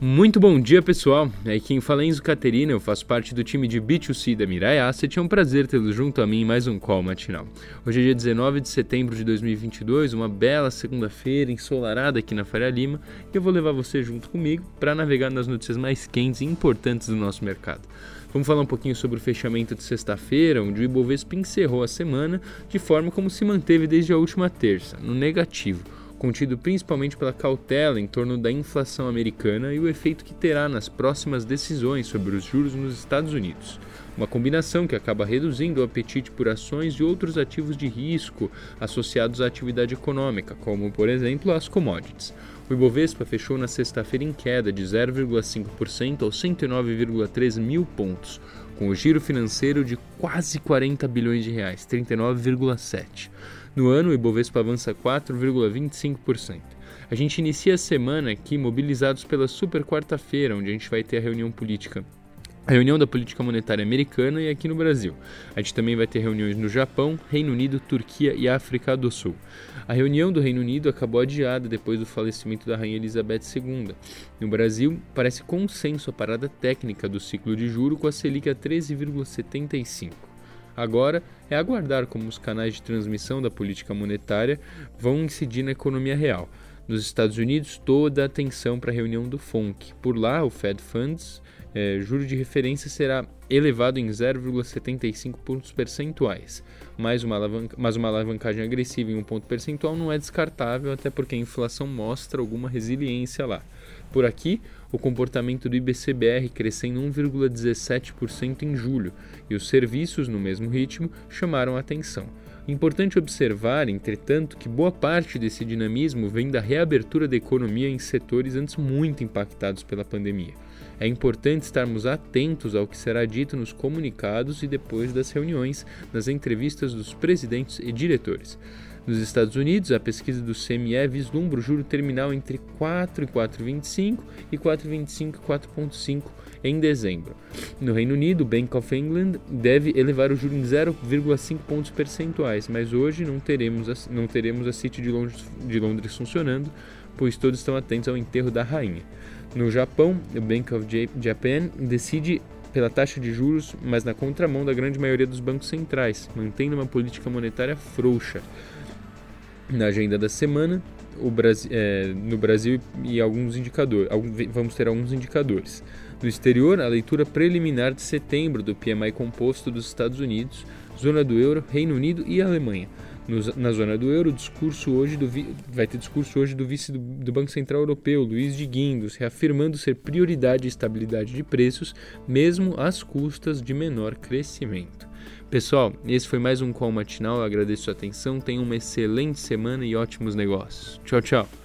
Muito bom dia, pessoal. É quem fala é Enzo Caterina, eu faço parte do time de B2C da Mirai Asset. É um prazer tê-los junto a mim em mais um call matinal. Hoje é dia 19 de setembro de 2022, uma bela segunda-feira ensolarada aqui na Faria Lima, e eu vou levar você junto comigo para navegar nas notícias mais quentes e importantes do nosso mercado. Vamos falar um pouquinho sobre o fechamento de sexta-feira, onde o Ibovespa encerrou a semana de forma como se manteve desde a última terça, no negativo contido principalmente pela cautela em torno da inflação americana e o efeito que terá nas próximas decisões sobre os juros nos Estados Unidos. Uma combinação que acaba reduzindo o apetite por ações e outros ativos de risco associados à atividade econômica, como, por exemplo, as commodities. O Ibovespa fechou na sexta-feira em queda de 0,5% aos 109,3 mil pontos, com o giro financeiro de quase 40 bilhões de reais, 39,7. No ano, o Ibovespa avança 4,25%. A gente inicia a semana aqui mobilizados pela super quarta-feira, onde a gente vai ter a reunião política a reunião da política monetária americana e aqui no Brasil. A gente também vai ter reuniões no Japão, Reino Unido, Turquia e África do Sul. A reunião do Reino Unido acabou adiada depois do falecimento da Rainha Elizabeth II. No Brasil, parece consenso a parada técnica do ciclo de juro com a Selic a 13,75. Agora é aguardar como os canais de transmissão da política monetária vão incidir na economia real. Nos Estados Unidos, toda a atenção para a reunião do FONC. Por lá, o Fed Funds, é, juro de referência, será elevado em 0,75 pontos percentuais. Mais uma mas uma alavancagem agressiva em um ponto percentual não é descartável, até porque a inflação mostra alguma resiliência lá. Por aqui, o comportamento do IBCBR crescendo 1,17% em julho e os serviços, no mesmo ritmo, chamaram atenção. Importante observar, entretanto, que boa parte desse dinamismo vem da reabertura da economia em setores antes muito impactados pela pandemia. É importante estarmos atentos ao que será dito nos comunicados e depois das reuniões, nas entrevistas dos presidentes e diretores. Nos Estados Unidos, a pesquisa do CME vislumbra o juro terminal entre 4 e 4,25 e 4,25 e 4,5 em dezembro. No Reino Unido, o Bank of England deve elevar o juro em 0,5 pontos percentuais, mas hoje não teremos a, não teremos a City de Londres, de Londres funcionando, pois todos estão atentos ao enterro da rainha. No Japão, o Bank of Japan decide pela taxa de juros, mas na contramão da grande maioria dos bancos centrais, mantendo uma política monetária frouxa na agenda da semana, Brasil, é, no Brasil e alguns indicadores, vamos ter alguns indicadores. No exterior, a leitura preliminar de setembro do PMI composto dos Estados Unidos, zona do euro, Reino Unido e Alemanha. No, na zona do euro, discurso hoje do vai ter discurso hoje do vice do, do Banco Central Europeu, Luiz de Guindos, reafirmando ser prioridade a estabilidade de preços, mesmo às custas de menor crescimento. Pessoal, esse foi mais um call matinal. Eu agradeço a atenção. Tenham uma excelente semana e ótimos negócios. Tchau, tchau.